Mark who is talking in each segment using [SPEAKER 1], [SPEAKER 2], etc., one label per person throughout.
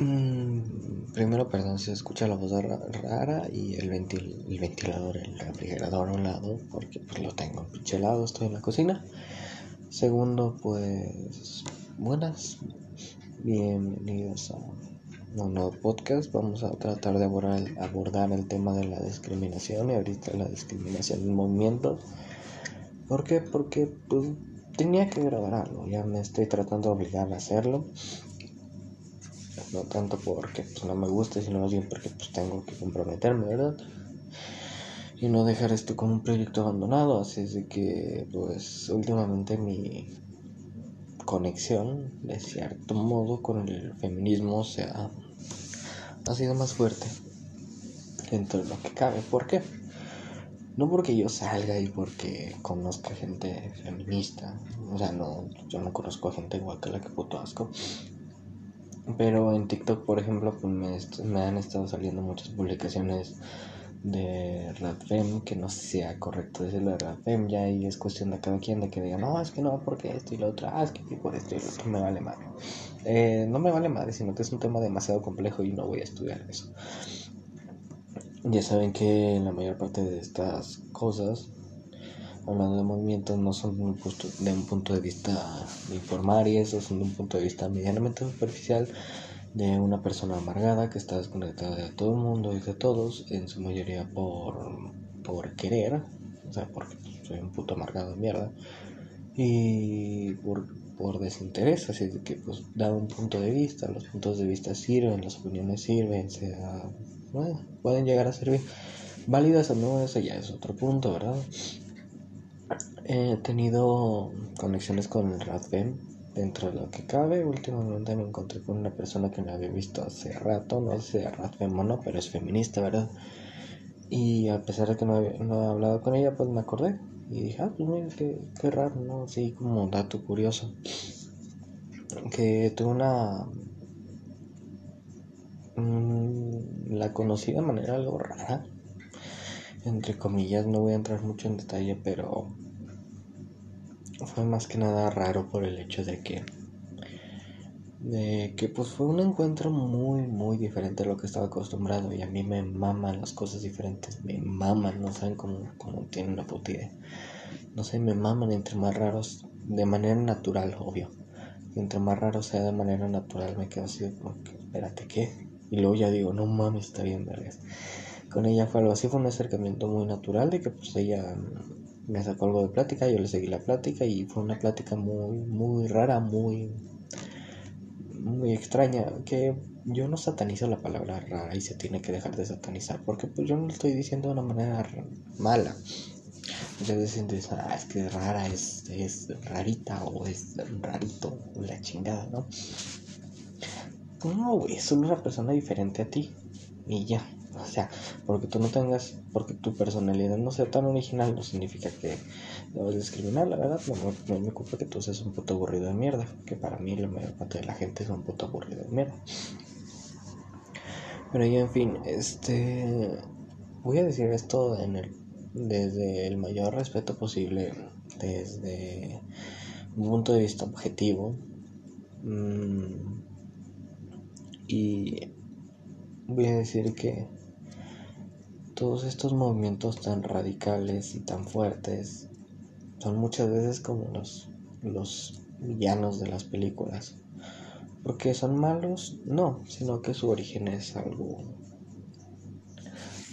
[SPEAKER 1] Mm, primero, perdón, se escucha la voz rara y el, ventilador, el refrigerador a un lado, porque pues lo tengo pinche lado, estoy en la cocina. Segundo, pues buenas, bienvenidos a un nuevo podcast. Vamos a tratar de abordar, abordar el tema de la discriminación y ahorita la discriminación en movimiento. ¿Por qué? Porque pues, tenía que grabar algo, ya me estoy tratando de obligar a hacerlo no tanto porque pues, no me guste, sino más bien porque pues tengo que comprometerme, ¿verdad? Y no dejar esto como un proyecto abandonado, así es de que pues últimamente mi conexión de cierto modo con el feminismo se ha, ha sido más fuerte dentro de lo que cabe. ¿Por qué? No porque yo salga y porque conozca gente feminista. O sea, no, yo no conozco gente igual que la que puto asco. Pero en TikTok, por ejemplo, pues me, han estado saliendo muchas publicaciones de Radfem, que no sea correcto decirlo de Radfem, ya ahí es cuestión de cada quien de que diga, no, es que no, porque esto y lo otro, ah, es que por esto y lo otro, me vale madre. Eh, no me vale madre, sino que es un tema demasiado complejo y no voy a estudiar eso. Ya saben que la mayor parte de estas cosas hablando de movimientos no son de un, punto, de vista de y eso, son de un punto de vista medianamente superficial de una persona amargada que está desconectada de todo el mundo y de todos, en su mayoría por, por querer, o sea, porque soy un puto amargado de mierda, y por, por desinterés, así que pues da un punto de vista, los puntos de vista sirven, las opiniones sirven, sea, bueno, pueden llegar a servir. Válidas o no, eso ya es otro punto, ¿verdad? He tenido conexiones con el Radfem dentro de lo que cabe. Últimamente me encontré con una persona que me había visto hace rato, no sé si Radfem o no, pero es feminista, ¿verdad? Y a pesar de que no, no he hablado con ella, pues me acordé. Y dije, ah, pues mira, qué, qué raro, ¿no? Así como dato curioso. Que tuve una... Mm, la conocí de manera algo rara. Entre comillas, no voy a entrar mucho en detalle, pero fue más que nada raro por el hecho de que de que pues fue un encuentro muy muy diferente a lo que estaba acostumbrado. Y a mí me maman las cosas diferentes. Me maman no saben cómo, cómo tienen una puta idea. No sé me maman entre más raros de manera natural obvio. Entre más raro sea de manera natural me quedo así porque espérate qué y luego ya digo no mames está bien vergas con ella fue algo así fue un acercamiento muy natural de que pues ella me sacó algo de plática, yo le seguí la plática y fue una plática muy, muy rara, muy, muy extraña, que yo no satanizo la palabra rara y se tiene que dejar de satanizar, porque pues yo no lo estoy diciendo de una manera mala. Muchas veces dicen, ah, es que rara, es, es rarita o es rarito, la chingada, ¿no? No, güey, solo una persona diferente a ti y ya. O sea, porque tú no tengas, porque tu personalidad no sea tan original, no significa que debes discriminar, la verdad. No, no me culpa que tú seas un puto aburrido de mierda, que para mí la mayor parte de la gente es un puto aburrido de mierda. Pero ya, en fin, este. Voy a decir esto en el, desde el mayor respeto posible, desde un punto de vista objetivo. Mm, y voy a decir que todos estos movimientos tan radicales y tan fuertes son muchas veces como los, los villanos de las películas. Porque son malos, no, sino que su origen es algo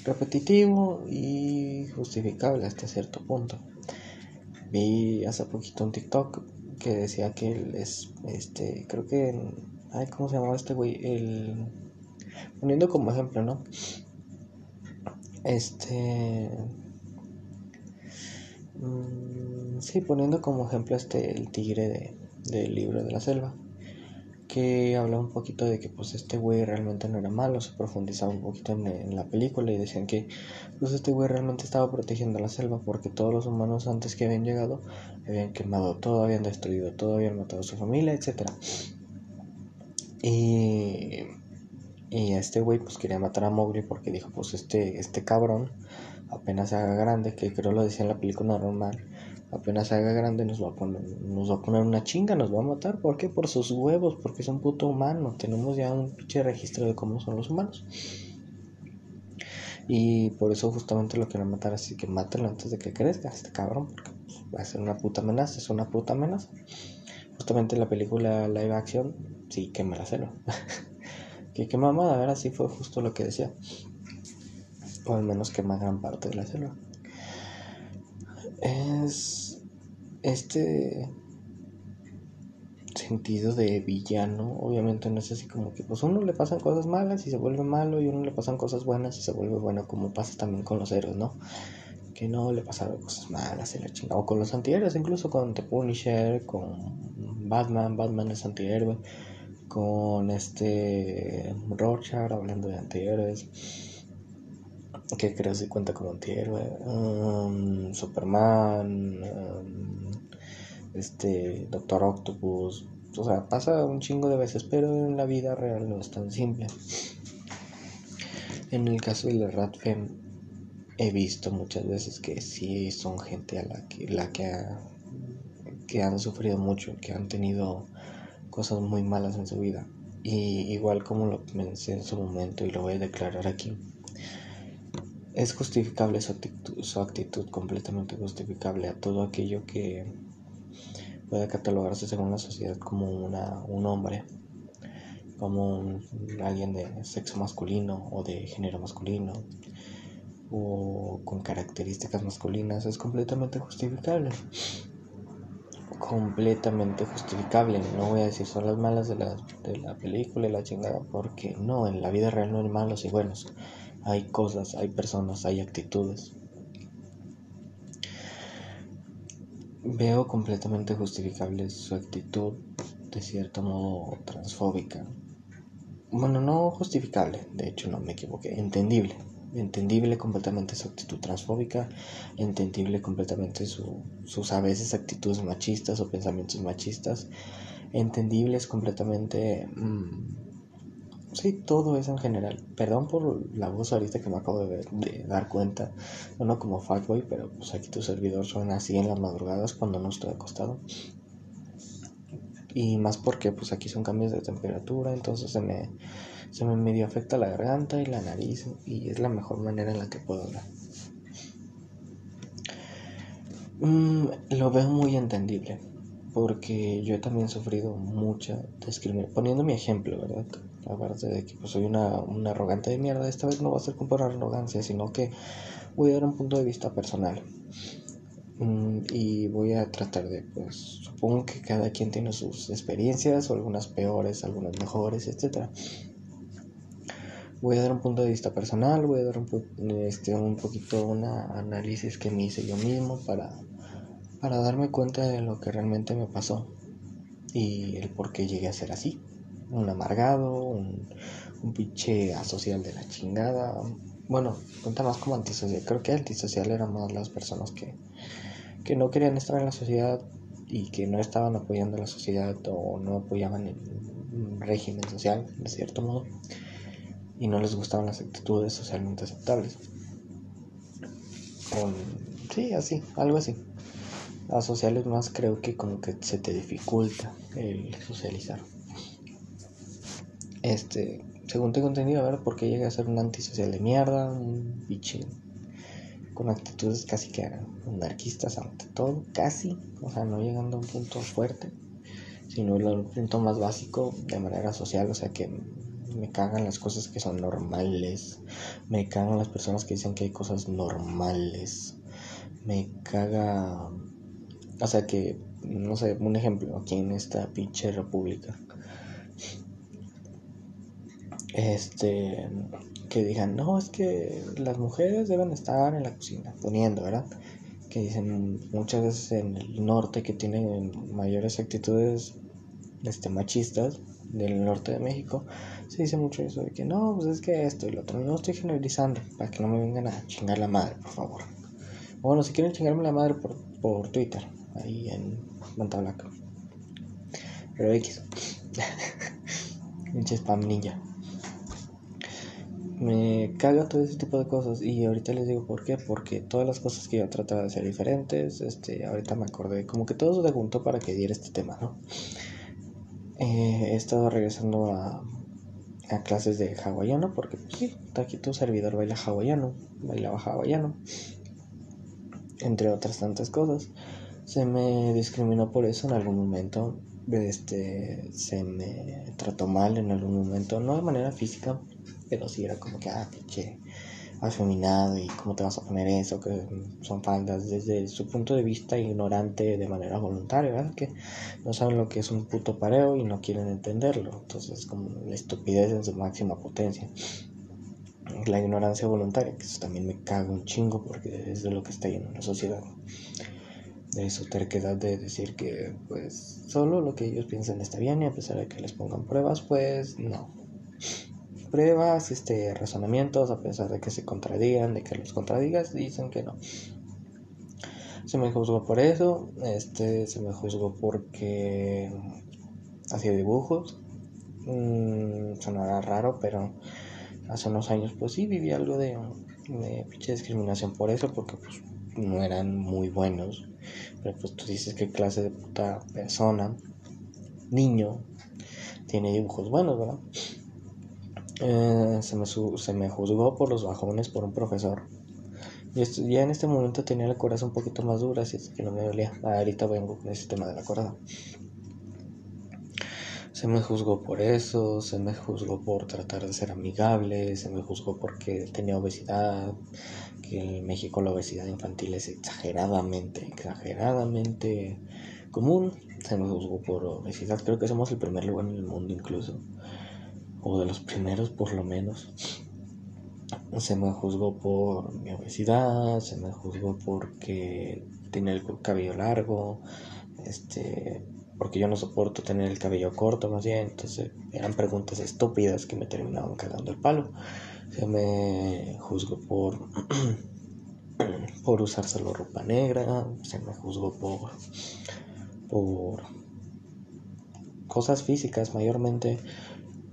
[SPEAKER 1] repetitivo y justificable hasta cierto punto. Vi hace poquito un TikTok que decía que él es, este, creo que, ay, ¿cómo se llamaba este güey? El, poniendo como ejemplo, ¿no? Este. Mm, sí, poniendo como ejemplo este el tigre de, del libro de la selva. Que habla un poquito de que pues este güey realmente no era malo, se profundizaba un poquito en, la película y decían que pues este güey realmente estaba protegiendo la selva porque todos los humanos antes que habían llegado habían quemado todo, habían destruido todo, habían matado a su familia, etc. Y y este güey pues quería matar a Mowgli porque dijo, pues este, este cabrón apenas se haga grande, que creo lo decía en la película normal, apenas se haga grande nos va a poner, nos va a poner una chinga, nos va a matar. ¿Por qué? Por sus huevos, porque es un puto humano. Tenemos ya un pinche registro de cómo son los humanos. Y por eso justamente lo quiero matar, así que mátenlo antes de que crezca este cabrón, porque pues, va a ser una puta amenaza, es una puta amenaza. Justamente la película live action, sí, que me la celo. que qué mamada, a ver, así fue justo lo que decía. O al menos que más gran parte de la selva. Es este sentido de villano, obviamente no es así como que pues uno le pasan cosas malas y se vuelve malo y uno le pasan cosas buenas y se vuelve bueno, como pasa también con los héroes, ¿no? Que no le pasaron cosas malas y la chingada, o con los antihéroes, incluso con The Punisher, con Batman, Batman es antihéroe, con este Rorschach, hablando de antihéroes, que creo que cuenta como antihéroe, um, Superman, um, este Doctor Octopus, o sea, pasa un chingo de veces, pero en la vida real no es tan simple. En el caso de la Fem he visto muchas veces que sí son gente a la que, la que, que han sufrido mucho, que han tenido cosas muy malas en su vida. Y igual como lo pensé en su momento y lo voy a declarar aquí, es justificable su actitud, su actitud completamente justificable a todo aquello que puede catalogarse según la sociedad como una, un hombre, como alguien de sexo masculino o de género masculino o con características masculinas es completamente justificable. Completamente justificable. No voy a decir son las malas de la, de la película y la chingada, porque no, en la vida real no hay malos y buenos. Hay cosas, hay personas, hay actitudes. Veo completamente justificable su actitud de cierto modo transfóbica. Bueno, no justificable, de hecho no me equivoqué, entendible. Entendible completamente su actitud transfóbica, entendible completamente sus a veces actitudes machistas o pensamientos machistas, entendibles completamente mm, Sí, todo eso en general. Perdón por la voz ahorita que me acabo de, dar cuenta. No como fuckboy, pero pues aquí tu servidor suena así en las madrugadas cuando no estoy acostado. Y más porque pues aquí son cambios de temperatura, entonces se me, se me medio afecta la garganta y la nariz y es la mejor manera en la que puedo hablar. Mm, lo veo muy entendible porque yo también he sufrido mucha discriminación. Poniendo mi ejemplo, ¿verdad? Aparte de que pues, soy una, arrogante de mierda, esta vez no va a ser por arrogancia, sino que voy a dar un punto de vista personal. Mm, y voy a tratar de, pues, supongo que cada quien tiene sus experiencias, algunas peores, algunas mejores, etc. Voy a dar un punto de vista personal, voy a dar un, este, un poquito un análisis que me hice yo mismo para para darme cuenta de lo que realmente me pasó y el por qué llegué a ser así. Un amargado, un, un pinche asocial de la chingada. Bueno, cuenta más como antisocial. Creo que antisocial eran más las personas que, que no querían estar en la sociedad y que no estaban apoyando la sociedad o no apoyaban el régimen social, de cierto modo, y no les gustaban las actitudes socialmente aceptables. sí, así, algo así a sociales más creo que como que se te dificulta el socializar. Este, según tengo entendido, a ver por qué llegué a ser un antisocial de mierda, un bichín con actitudes casi que anarquistas ante todo, casi, o sea, no llegando a un punto fuerte, sino un punto más básico de manera social, o sea, que me cagan las cosas que son normales, me cagan las personas que dicen que hay cosas normales, me caga o sea que, no sé, un ejemplo, aquí en esta pinche república. Este, que digan, no, es que las mujeres deben estar en la cocina, poniendo, ¿verdad? Que dicen muchas veces en el norte que tienen mayores actitudes este, machistas del norte de México, se dice mucho eso de que no, pues es que esto y lo otro. No estoy generalizando para que no me vengan a chingar la madre, por favor. Bueno, si quieren chingarme la madre por, por Twitter, ahí en Manta Blanca. Pero X. Pinche spam ninja. me caga todo ese tipo de cosas y ahorita les digo por qué, porque todas las cosas que yo trataba de ser diferentes, este, ahorita me acordé, como que todo se juntó para que diera este tema, ¿no? Eh, he estado regresando a, a clases de hawaiano porque pues, aquí tu servidor baila hawaiano, bailaba hawaiano, entre otras tantas cosas. Se me discriminó por eso en algún momento, este, se me trató mal en algún momento, no de manera física, pero sí era como que, ah, pinche afeminado y cómo te vas a poner eso, que son faldas desde su punto de vista ignorante de manera voluntaria, ¿verdad? Que no saben lo que es un puto pareo y no quieren entenderlo. Entonces, como la estupidez en su máxima potencia. La ignorancia voluntaria, que eso también me caga un chingo porque es de lo que está lleno la sociedad. De su terquedad de decir que, pues, solo lo que ellos piensan está bien y a pesar de que les pongan pruebas, pues, no pruebas, este, razonamientos, a pesar de que se contradigan, de que los contradigas, dicen que no. Se me juzgó por eso, este, se me juzgó porque hacía dibujos. Mm, sonará raro, pero hace unos años pues sí viví algo de, de pinche discriminación por eso, porque pues no eran muy buenos. Pero pues tú dices qué clase de puta persona, niño, tiene dibujos buenos, ¿verdad? Eh, se, me se me juzgó por los bajones por un profesor. Y ya en este momento tenía la coraza un poquito más dura, así que no me dolía. Ahorita vengo con ese tema de la coraza. Se me juzgó por eso, se me juzgó por tratar de ser amigable, se me juzgó porque tenía obesidad, que en México la obesidad infantil es exageradamente, exageradamente común. Se me juzgó por obesidad, creo que somos el primer lugar en el mundo incluso o de los primeros por lo menos. Se me juzgó por mi obesidad, se me juzgó porque tenía el cabello largo, este, porque yo no soporto tener el cabello corto más bien, entonces eran preguntas estúpidas que me terminaban cagando el palo. Se me juzgó por por usar solo ropa negra, se me juzgó por por cosas físicas mayormente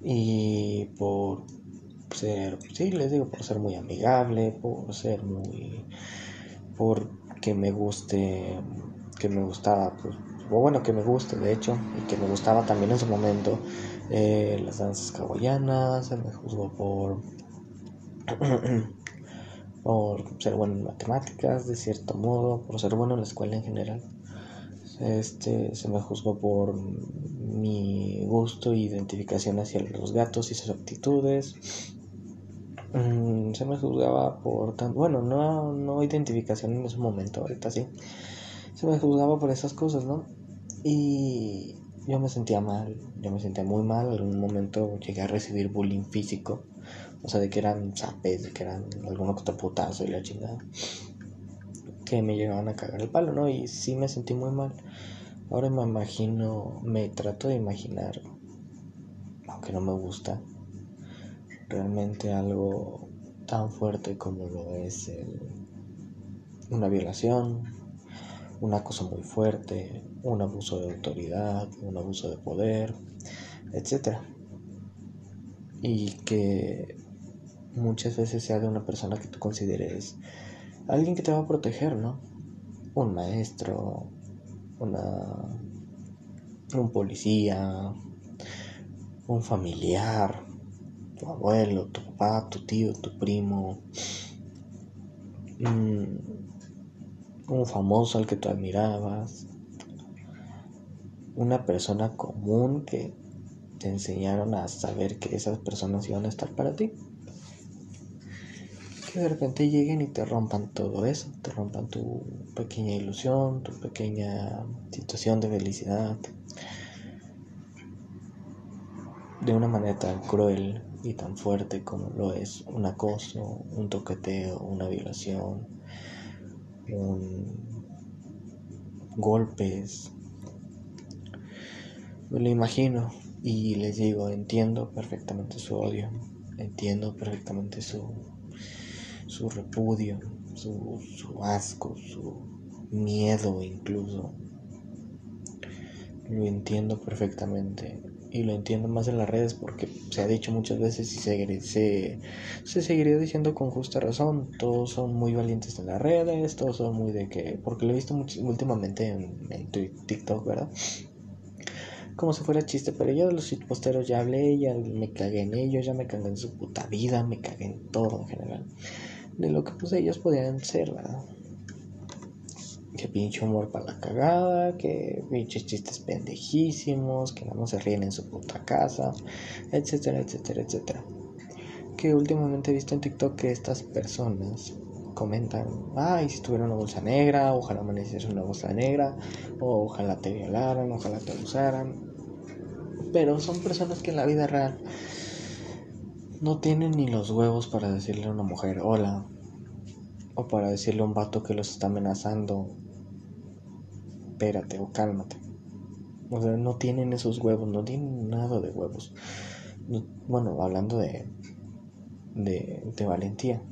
[SPEAKER 1] y por ser, sí, les digo, por ser muy amigable, por ser muy, por que me guste, que me gustaba, pues, o bueno, que me guste, de hecho, y que me gustaba también en su momento eh, las danzas hawaianas, se me juzgó por, por ser bueno en matemáticas, de cierto modo, por ser bueno en la escuela en general. Este, se me juzgó por mi gusto e identificación hacia los gatos y sus actitudes. Mm, se me juzgaba por tan, bueno, no, no identificación en ese momento, ahorita sí. Se me juzgaba por esas cosas, ¿no? Y yo me sentía mal, yo me sentía muy mal. En algún momento llegué a recibir bullying físico, o sea, de que eran zapes, de que eran que te putazo y la chingada que me llegaban a cagar el palo, ¿no? Y sí me sentí muy mal. Ahora me imagino, me trato de imaginar, aunque no me gusta, realmente algo tan fuerte como lo es una violación, un acoso muy fuerte, un abuso de autoridad, un abuso de poder, etc. Y que muchas veces sea de una persona que tú consideres alguien que te va a proteger, ¿no? Un maestro, una, un policía, un familiar, tu abuelo, tu papá, tu tío, tu primo, mm, un famoso al que tú admirabas, una persona común que te enseñaron a saber que esas personas iban a estar para ti que de repente lleguen y te rompan todo eso, te rompan tu pequeña ilusión, tu pequeña situación de felicidad, de una manera tan cruel y tan fuerte como lo es un acoso, un toqueteo, una violación, un golpes. Me lo imagino y les digo, entiendo perfectamente su odio, entiendo perfectamente su su repudio, su, asco, su miedo incluso. Lo entiendo perfectamente y lo entiendo más en las redes porque se ha dicho muchas veces y se, se, se seguiría diciendo con justa razón. Todos son muy valientes en las redes, todos son muy de que, porque lo he visto últimamente en, TikTok, ¿verdad? Como si fuera chiste, pero yo de los posteros ya hablé, ya me cagué en ellos, ya me cagué en su puta vida, me cagué en todo en general. De lo que pues ellos podían ser, ¿verdad? que pinche humor para la cagada, que pinches chistes pendejísimos, que no se ríen en su puta casa, etcétera, etcétera, etcétera. Que últimamente he visto en TikTok que estas personas comentan, ay, si tuviera una bolsa negra, ojalá amaneciese una bolsa negra, o ojalá te violaran, ojalá te abusaran. Pero son personas que en la vida real no tienen ni los huevos para decirle a una mujer hola, o para decirle a un vato que los está amenazando, espérate o cálmate. O sea, no tienen esos huevos, no tienen nada de huevos. bueno, hablando de, de, valentía.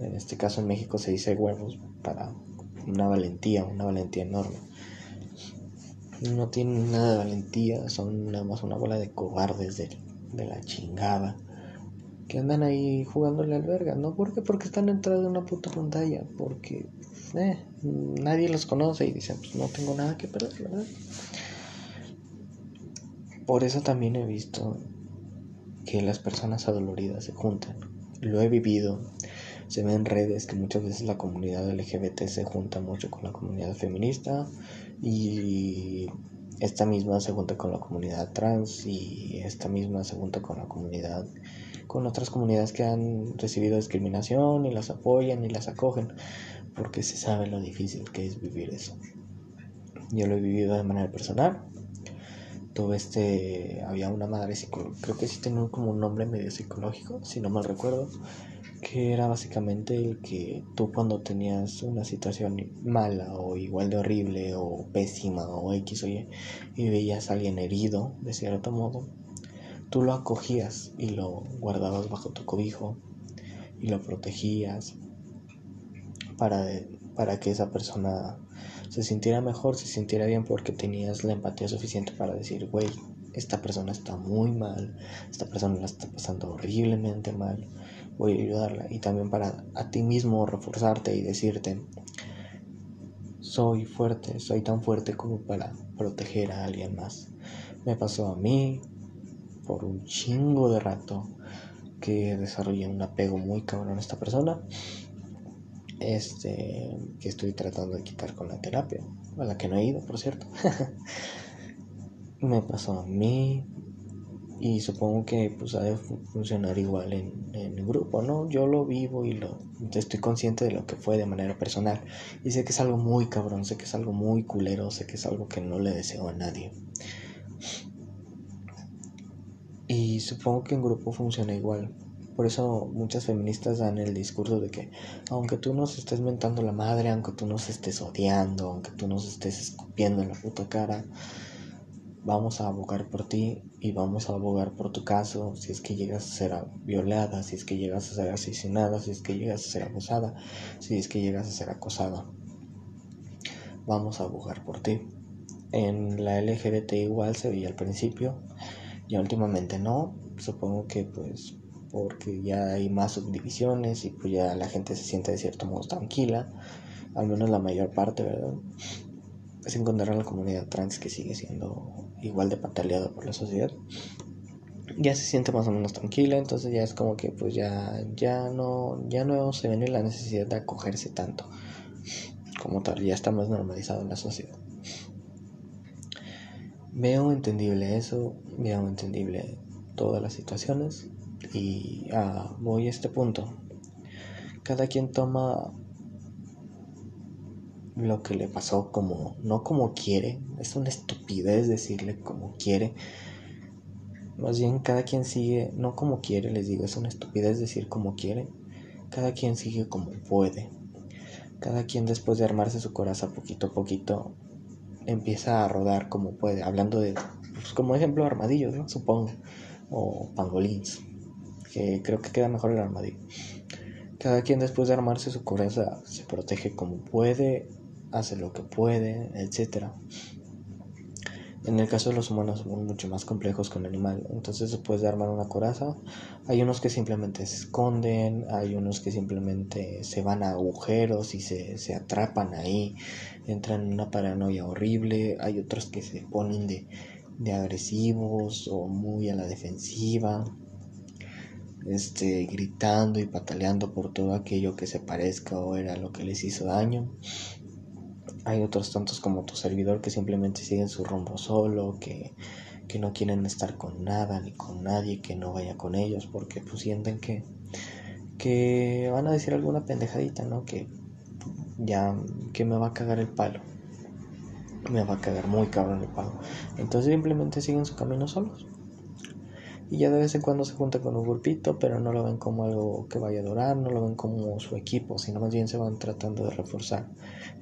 [SPEAKER 1] En este caso en México se dice huevos para una valentía, una valentía enorme. No tienen nada de valentía, son nada más una bola de cobardes de, de la chingada que andan ahí jugándole al verga, ¿no? ¿Por qué? Porque están entrando en una puta pantalla, porque eh, nadie los conoce y dicen, pues no tengo nada que perder, ¿verdad? Por eso también he visto que las personas adoloridas se juntan. Lo he vivido. Se ve en redes que muchas veces la comunidad LGBT se junta mucho con la comunidad feminista y esta misma se junta con la comunidad trans y esta misma se junta con la comunidad con otras comunidades que han recibido discriminación y las apoyan y las acogen, porque se sabe lo difícil que es vivir eso. Yo lo he vivido de manera personal. Todo este, había una madre psicológica, creo que sí tenía como un nombre medio psicológico, si no mal recuerdo, que era básicamente el que tú cuando tenías una situación mala o igual de horrible o pésima o X o Y y veías a alguien herido de cierto modo, tú lo acogías y lo guardabas bajo tu cobijo y lo protegías para, para que esa persona se sintiera mejor, se sintiera bien porque tenías la empatía suficiente para decir, güey, esta persona está muy mal, esta persona la está pasando horriblemente mal, voy a ayudarla. Y también para a ti mismo reforzarte y decirte, soy fuerte, soy tan fuerte como para proteger a alguien más. Me pasó a mí, por un chingo de rato que desarrollé un apego muy cabrón a esta persona. Este, que estoy tratando de quitar con la terapia, a la que no he ido, por cierto. me pasó a mí y supongo que pues ha de funcionar igual en, el grupo, ¿no? Yo lo vivo y lo estoy consciente de lo que fue de manera personal y sé que es algo muy cabrón, sé que es algo muy culero, sé que es algo que no le deseo a nadie. Y supongo que en grupo funciona igual. Por eso muchas feministas dan el discurso de que aunque tú nos estés mentando la madre, aunque tú nos estés odiando, aunque tú nos estés escupiendo en la puta cara, vamos a abogar por ti y vamos a abogar por tu caso si es que llegas a ser violada, si es que llegas a ser asesinada, si es que llegas a ser abusada, si es que llegas a ser acosada. Vamos a abogar por ti. En la LGBT igual se veía al principio ya últimamente no, supongo que pues porque ya hay más subdivisiones y pues ya la gente se siente de cierto modo tranquila, al menos la mayor parte, ¿verdad? Es encontrar a la comunidad trans que sigue siendo igual de pataleada por la sociedad. Ya se siente más o menos tranquila, entonces ya es como que pues ya, ya no, ya no se ve la necesidad de acogerse tanto como tal, ya está más normalizado en la sociedad. Veo entendible eso, veo entendible todas las situaciones y ah, voy a este punto. Cada quien toma lo que le pasó como, no como quiere, es una estupidez decirle como quiere. Más bien cada quien sigue, no como quiere, les digo, es una estupidez decir como quiere. Cada quien sigue como puede. Cada quien después de armarse su corazón poquito a poquito empieza a rodar como puede, hablando de, pues, como ejemplo, armadillos, ¿no? Supongo, o pangolins, que creo que queda mejor el armadillo. Cada quien después de armarse su coraza se protege como puede, hace lo que puede, etc. En el caso de los humanos somos mucho más complejos que un animal. Entonces después de armar una coraza, hay unos que simplemente se esconden, hay unos que simplemente se van a agujeros y se, se atrapan ahí, entran en una paranoia horrible, hay otros que se ponen de, de agresivos o muy a la defensiva, este, gritando y pataleando por todo aquello que se parezca o era lo que les hizo daño. Hay otros tantos como tu servidor que simplemente siguen su rumbo solo, que, que no quieren estar con nada ni con nadie, que no vaya con ellos porque pues sienten que, que van a decir alguna pendejadita, ¿no? Que ya que me va a cagar el palo. Me va a cagar muy cabrón el palo. Entonces simplemente siguen su camino solos y ya de vez en cuando se junta con un grupito, pero no lo ven como algo que vaya a durar, no lo ven como su equipo, sino más bien se van tratando de reforzar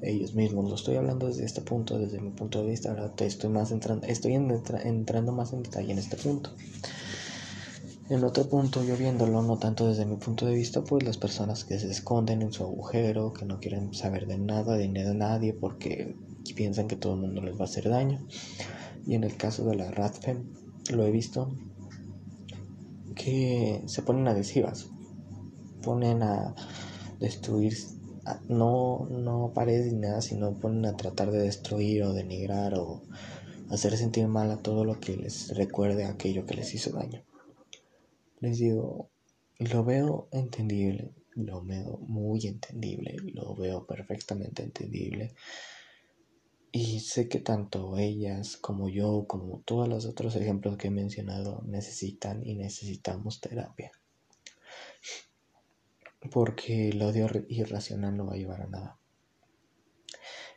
[SPEAKER 1] ellos mismos. Lo estoy hablando desde este punto, desde mi punto de vista, ahora estoy más entrando, estoy entrando más en detalle en este punto. En otro punto, yo viéndolo, no tanto desde mi punto de vista, pues las personas que se esconden en su agujero, que no quieren saber de nada, de nadie, porque piensan que todo el mundo les va a hacer daño. Y en el caso de la Radfem, lo he visto, que se ponen agresivas, ponen a destruir, no, no paredes ni nada, sino ponen a tratar de destruir o denigrar o hacer sentir mal a todo lo que les recuerde aquello que les hizo daño. Les digo, lo veo entendible, lo veo muy entendible, lo veo perfectamente entendible y sé que tanto ellas como yo, como todos los otros ejemplos que he mencionado, necesitan y necesitamos terapia. Porque el odio irracional no va a llevar a nada.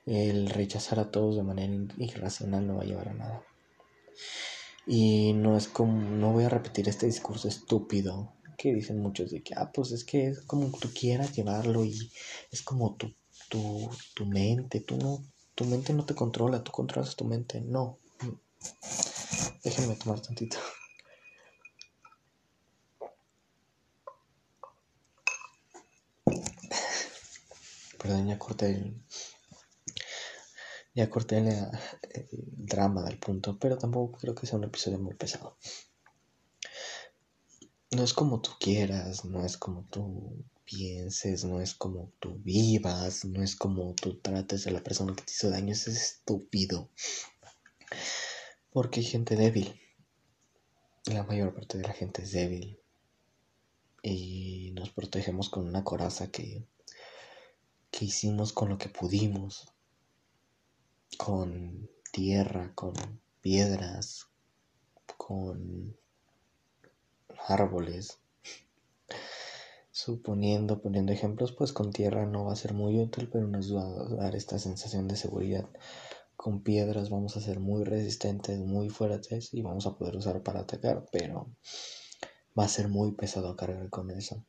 [SPEAKER 1] El rechazar a todos de manera irracional no va a llevar a nada. Y no es como, no voy a repetir este discurso estúpido que dicen muchos de que, ah, pues es que es como tú quieras llevarlo y es como tu, tu, tu mente, tú no, tu mente no te controla, tú controlas tu mente. No. Déjenme tomar tantito. Perdón, ya corté el. Ya corté el, drama del punto, pero tampoco creo que sea un episodio muy pesado. No es como tú quieras, no es como tú pienses, no es como tú vivas, no es como tú trates a la persona que te hizo daño, es estúpido. Porque hay gente débil. La mayor parte de la gente es débil. Y nos protegemos con una coraza que, que hicimos con lo que pudimos. Con tierra, con piedras, con árboles Suponiendo, poniendo ejemplos, pues con tierra no va a ser muy útil, pero nos va a dar esta sensación de seguridad. Con piedras vamos a ser muy resistentes, muy fuertes y vamos a poder usar para atacar, pero va a ser muy pesado cargar con eso.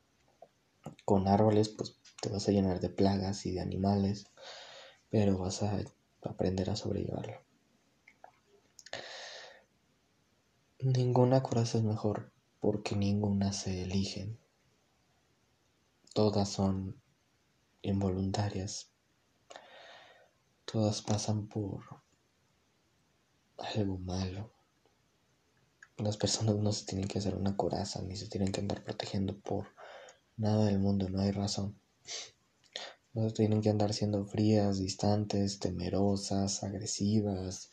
[SPEAKER 1] Con árboles, pues te vas a llenar de plagas y de animales, pero vas a aprender a sobrellevarlo. Ninguna coraza es mejor porque ninguna se elige todas son involuntarias, todas pasan por algo malo. Las personas no se tienen que hacer una coraza ni se tienen que andar protegiendo por nada del mundo, no hay razón. No tienen que andar siendo frías, distantes, temerosas, agresivas.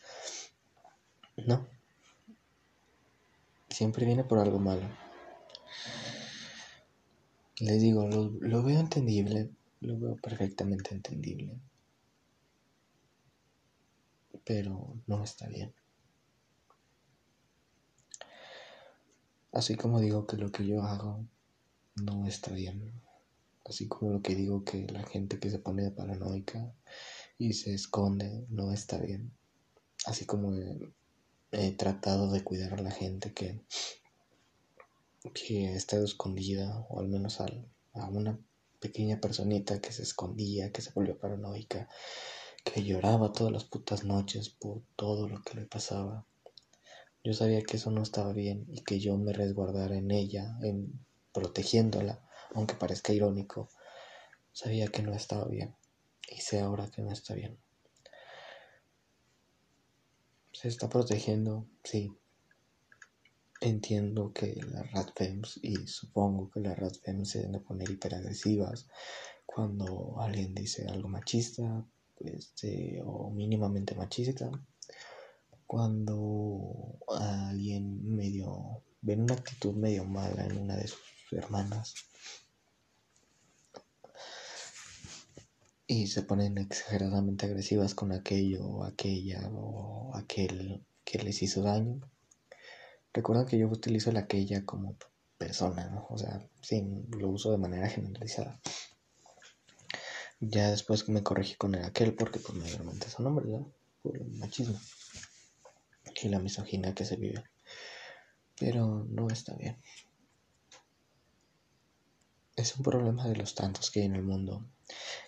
[SPEAKER 1] No. Siempre viene por algo malo. Les digo, lo, veo entendible, lo veo perfectamente entendible, pero no está bien. Así como digo que lo que yo hago no está bien. Así como lo que digo que la gente que se pone paranoica y se esconde no está bien. Así como he tratado de cuidar a la gente que que ha estado escondida, o al menos a, a una pequeña personita que se escondía, que se volvió paranoica, que lloraba todas las putas noches por todo lo que le pasaba. Yo sabía que eso no estaba bien y que yo me resguardara en ella, en protegiéndola, aunque parezca irónico, sabía que no estaba bien y sé ahora que no está bien. se está protegiendo, sí. Entiendo que las ratfems y supongo que las ratfems se deben poner hiperagresivas cuando alguien dice algo machista este, o mínimamente machista. Cuando alguien medio una actitud medio mala en una de sus hermanas y se ponen exageradamente agresivas con aquello o aquella o aquel que les hizo daño. Recuerda que yo utilizo la aquella como persona, ¿no? O sea, sí, lo uso de manera generalizada. Ya después me corregí con el aquel porque pues mayormente son hombres, ¿no? Por el machismo y la misoginia que se vive. Pero no está bien. Es un problema de los tantos que hay en el mundo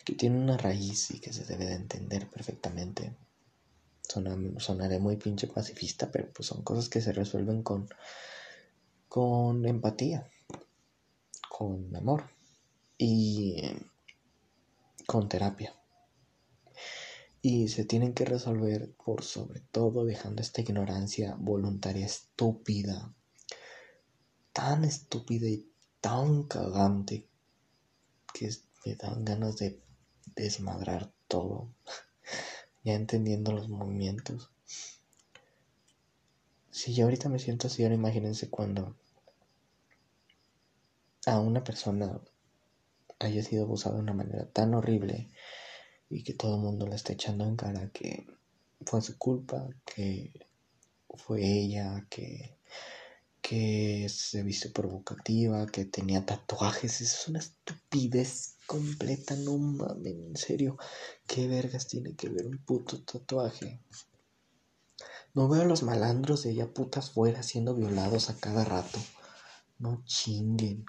[SPEAKER 1] que tiene una raíz y que se debe de entender perfectamente. sonaré muy pinche pacifista, pero pues son cosas que se resuelven con, con empatía, con amor y con terapia. Y se tienen que resolver por sobre todo dejando esta ignorancia voluntaria estúpida, tan estúpida y tan cagante que es me dan ganas de desmadrar todo, ya entendiendo los movimientos. Si yo ahorita me siento así, ahora imagínense cuando a una persona haya sido abusada de una manera tan horrible y que todo el mundo le esté echando en cara que fue su culpa, que fue ella, que que se vistió provocativa, que tenía tatuajes. Es una estupidez completa, no mames, en serio. ¿Qué vergas tiene que ver un puto tatuaje? No veo a los malandros de ella putas fuera siendo violados a cada rato. No chinguen.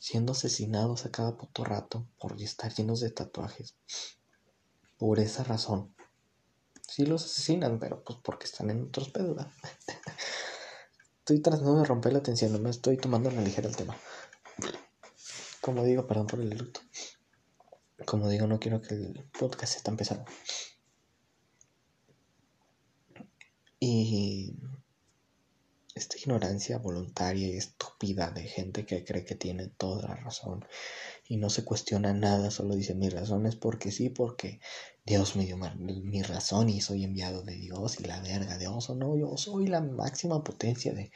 [SPEAKER 1] Siendo asesinados a cada puto rato por estar llenos de tatuajes. Por esa razón. Sí los asesinan, pero pues porque están en otros pedos. Estoy tratando de romper la tensión, no me estoy tomando la ligera el tema. Como digo, perdón por el luto. Como digo, no quiero que el podcast esté tan. Y esta ignorancia voluntaria y estúpida de gente que cree que tiene toda la razón y no se cuestiona nada, solo dice mi razón es porque sí, porque Dios me dio mi razón y soy enviado de Dios y la verga, Dios o no, yo soy la máxima potencia de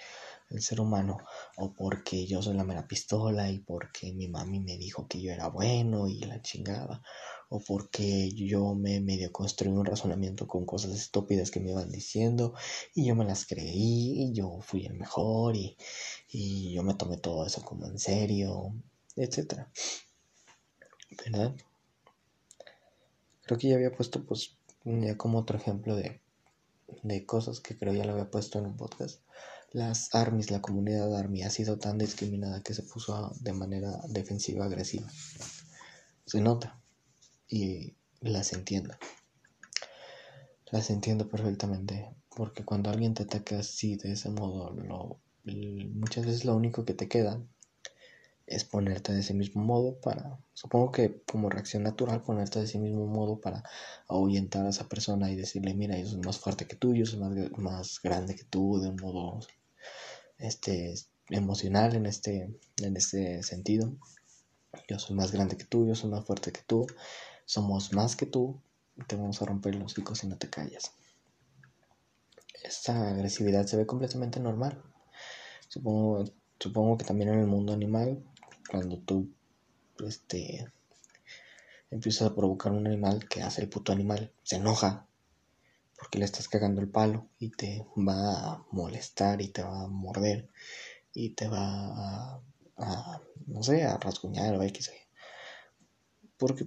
[SPEAKER 1] el ser humano o porque yo soy la mera pistola y porque mi mami me dijo que yo era bueno y la chingada o porque yo me medio construí un razonamiento con cosas estúpidas que me iban diciendo y yo me las creí y yo fui el mejor y, y yo me tomé todo eso como en serio, etcétera. ¿Verdad? Creo que ya había puesto, pues, ya como otro ejemplo de, de cosas que creo ya lo había puesto en un podcast. Las armies, la comunidad army ha sido tan discriminada que se puso de manera defensiva agresiva. Se nota y las entiendo. Las entiendo perfectamente porque cuando alguien te ataca así de ese modo, lo, muchas veces lo único que te queda es ponerte de ese mismo modo para, supongo que como reacción natural, ponerte de ese mismo modo para ahuyentar a esa persona y decirle, mira, yo soy más fuerte que tú, yo soy más, más grande que tú, de un modo este, emocional en este, en este sentido. Yo soy más grande que tú, yo soy más fuerte que tú, somos más que tú, te vamos a romper los hocico si no te callas. Esta agresividad se ve completamente normal. Supongo, supongo que también en el mundo animal cuando tú este empiezas a provocar un animal que hace el puto animal, se enoja porque le estás cagando el palo y te va a molestar y te va a morder y te va a, no sé, a rasguñar o X. Porque,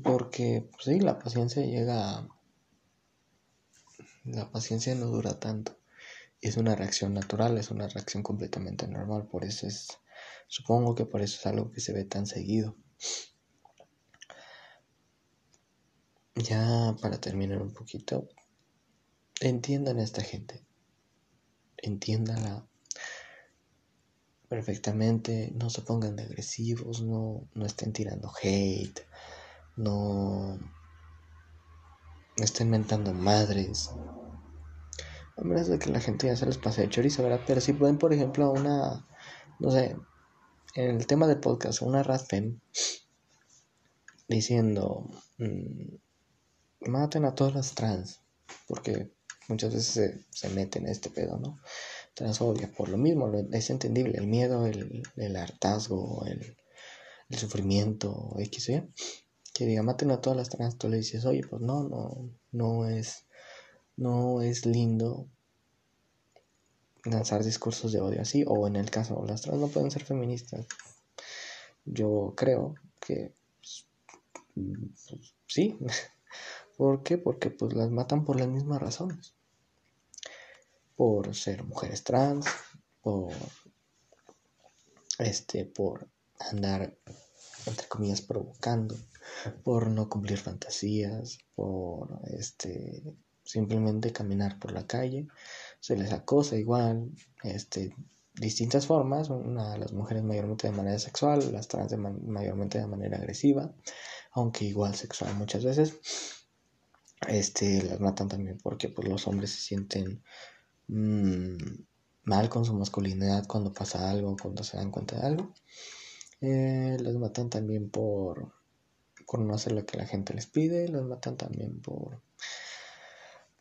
[SPEAKER 1] porque, pues sí, la paciencia llega, la paciencia no dura tanto. Es una reacción natural, es una reacción completamente normal, por eso es Supongo que por eso es algo que se ve tan seguido. Ya para terminar un poquito, entiendan a esta gente. Entiéndanla perfectamente. No se pongan de agresivos, no, no estén tirando hate, no estén mentando madres. A menos de que la gente ya se les pase de chorizo, ¿verdad? Pero si pueden, por ejemplo, una, no sé, en el tema del podcast, una Radfem diciendo, mmm, maten a todas las trans, porque muchas veces se, meten en este pedo, ¿no? Transfobia, por lo mismo, es entendible, el miedo, el, hartazgo, el, sufrimiento, X, ¿sí? que diga maten a todas las trans, tú le dices, oye, pues no, no, no es, no es lindo lanzar discursos de odio así, o en el caso, las trans no pueden ser feministas. Yo creo que pues, sí. ¿Por qué? Porque pues las matan por las mismas razones. Por ser mujeres trans, por este, por andar entre comillas provocando, por no cumplir fantasías, por este simplemente caminar por la calle, se les acosa igual, este distintas formas, una, las mujeres mayormente de manera sexual, las trans mayormente de manera agresiva, aunque igual sexual muchas veces. Este las matan también porque pues los hombres se sienten mmm, mal con su masculinidad cuando pasa algo, cuando se dan cuenta de algo. Eh, las matan también por por no hacer lo que la gente les pide, los matan también por,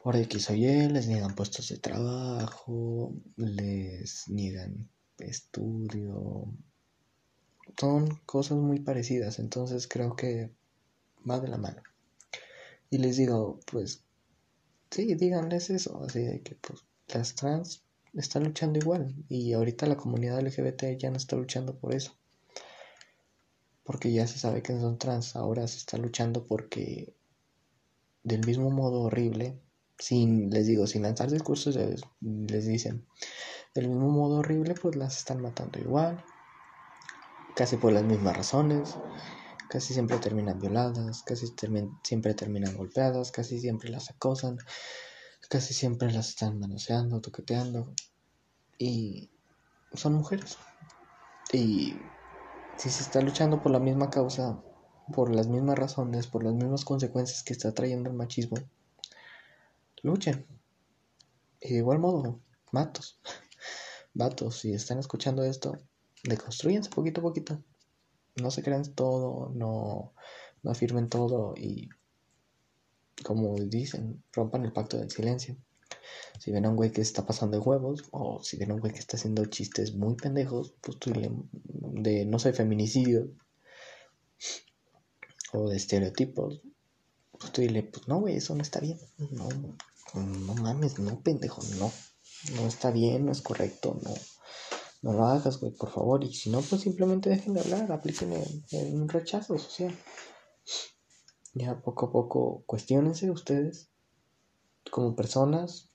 [SPEAKER 1] por X o Y, les niegan puestos de trabajo, les niegan estudio, son cosas muy parecidas, entonces creo que va de la mano. Y les digo, pues, sí, díganles eso, así de que pues las trans están luchando igual y ahorita la comunidad LGBT ya no está luchando por eso porque ya se sabe que son trans, ahora se está luchando porque del mismo modo horrible, sin, les digo, sin lanzar discursos, les dicen, del mismo modo horrible, pues las están matando igual, casi por las mismas razones, casi siempre terminan violadas, casi siempre terminan golpeadas, casi siempre las acosan, casi siempre las están manoseando, toqueteando, y son mujeres. Y si se está luchando por la misma causa, por las mismas razones, por las mismas consecuencias que está trayendo el machismo, luchen. Y de igual modo, matos, vatos, si están escuchando esto, deconstruyense poquito a poquito. No se crean todo, no, no afirmen todo y, como dicen, rompan el pacto del silencio. Si ven a un güey que está pasando de huevos, o si ven a un güey que está haciendo chistes muy pendejos, pues tú le, de, no sé, feminicidio, o de estereotipos, pues tú dile, pues no, güey, eso no está bien. No, no mames, no, pendejo, no. No está bien, no es correcto, no. No lo hagas, güey, por favor. Y si no, pues simplemente dejen de hablar, apliquen un rechazo social. Ya poco a poco cuestionense ustedes como personas,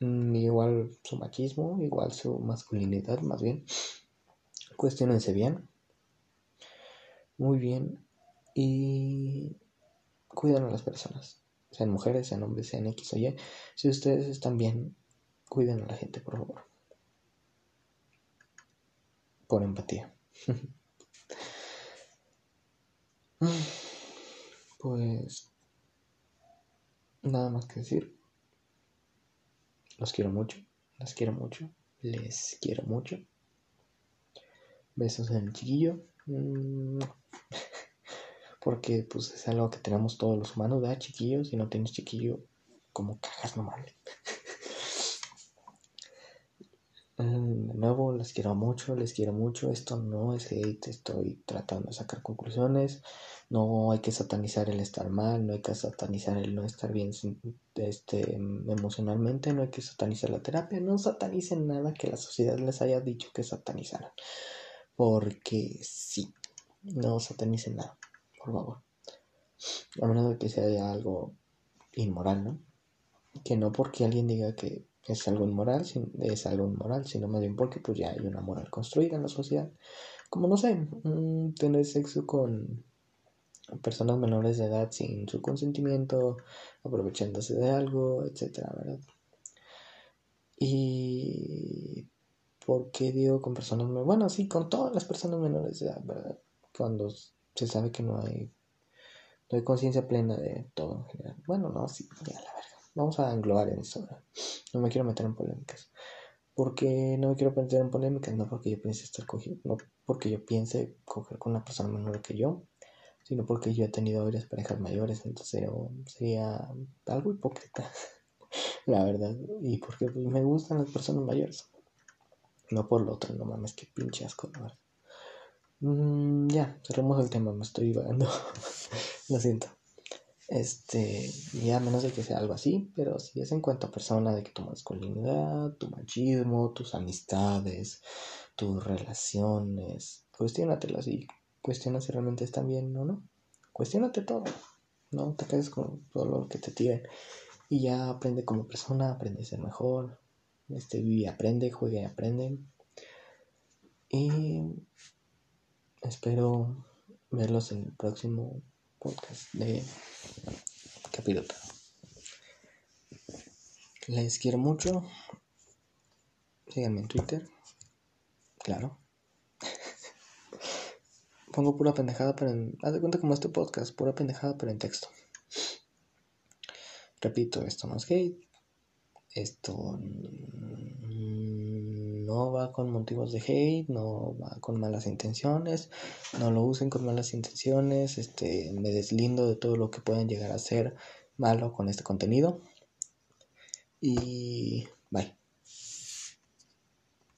[SPEAKER 1] Mm, igual su machismo, igual su masculinidad, más bien. Cuestionense bien. Muy bien. Y cuiden a las personas. Sean mujeres, sean hombres, sean X o Y. Si ustedes están bien, cuiden a la gente, por favor. Por empatía. pues nada más que decir. Los quiero mucho, las quiero mucho, les quiero mucho. Besos en el chiquillo. Mm. Porque pues es algo que tenemos todos los humanos, ¿verdad? Chiquillos, si no tienes chiquillo, como cagas nomás. Mm, de nuevo, les quiero mucho, les quiero mucho. Esto no es hate, estoy tratando de sacar conclusiones. No hay que satanizar el estar mal, no hay que satanizar el no estar bien este, emocionalmente, no hay que satanizar la terapia. No satanicen nada que la sociedad les haya dicho que satanizaran. Porque sí, no satanicen nada, por favor. A menos de que sea algo inmoral, ¿no? Que no porque alguien diga que es algo inmoral, es algo inmoral, sino más bien porque pues ya hay una moral construida en la sociedad. Como no sé, mm, tener sexo con personas menores de edad sin su consentimiento, aprovechándose de algo, etcétera, ¿verdad? Y ¿por qué digo con personas menores? Bueno, sí, con todas las personas menores de edad, ¿verdad? Cuando se sabe que no hay Doy conciencia plena de todo en general. Bueno, no, sí, ya la verga. Vamos a englobar en eso. No me quiero meter en polémicas. Porque no me quiero meter en polémicas, no porque yo piense estar cogiendo, no porque yo piense coger con una persona menor que yo, sino porque yo he tenido varias parejas mayores, entonces sería algo hipócrita, la verdad, y porque pues, me gustan las personas mayores, no por lo otro, no mames, que pinche asco, la verdad. Mm, ya, cerremos el tema, me estoy divagando. Lo siento. Este, ya menos de que sea algo así, pero si es en cuanto a persona, de que tu masculinidad, tu machismo, tus amistades, tus relaciones, cuestionatelas y cuestiona si realmente están bien o no. Cuestiónate todo, no te quedes con todo lo que te tiren. Y ya aprende como persona, aprende a ser mejor. Este, vive y aprende, juega y aprende. Y Espero verlos en el próximo podcast de Capilota. Les quiero mucho. Síganme en Twitter. Claro. Pongo pura pendejada, pero en. Haz de cuenta como este podcast, pura pendejada, pero en texto. Repito, esto no es hate. Esto no va con motivos de hate, no va con malas intenciones, no lo usen con malas intenciones, este, me deslindo de todo lo que pueden llegar a ser malo con este contenido. Y bye.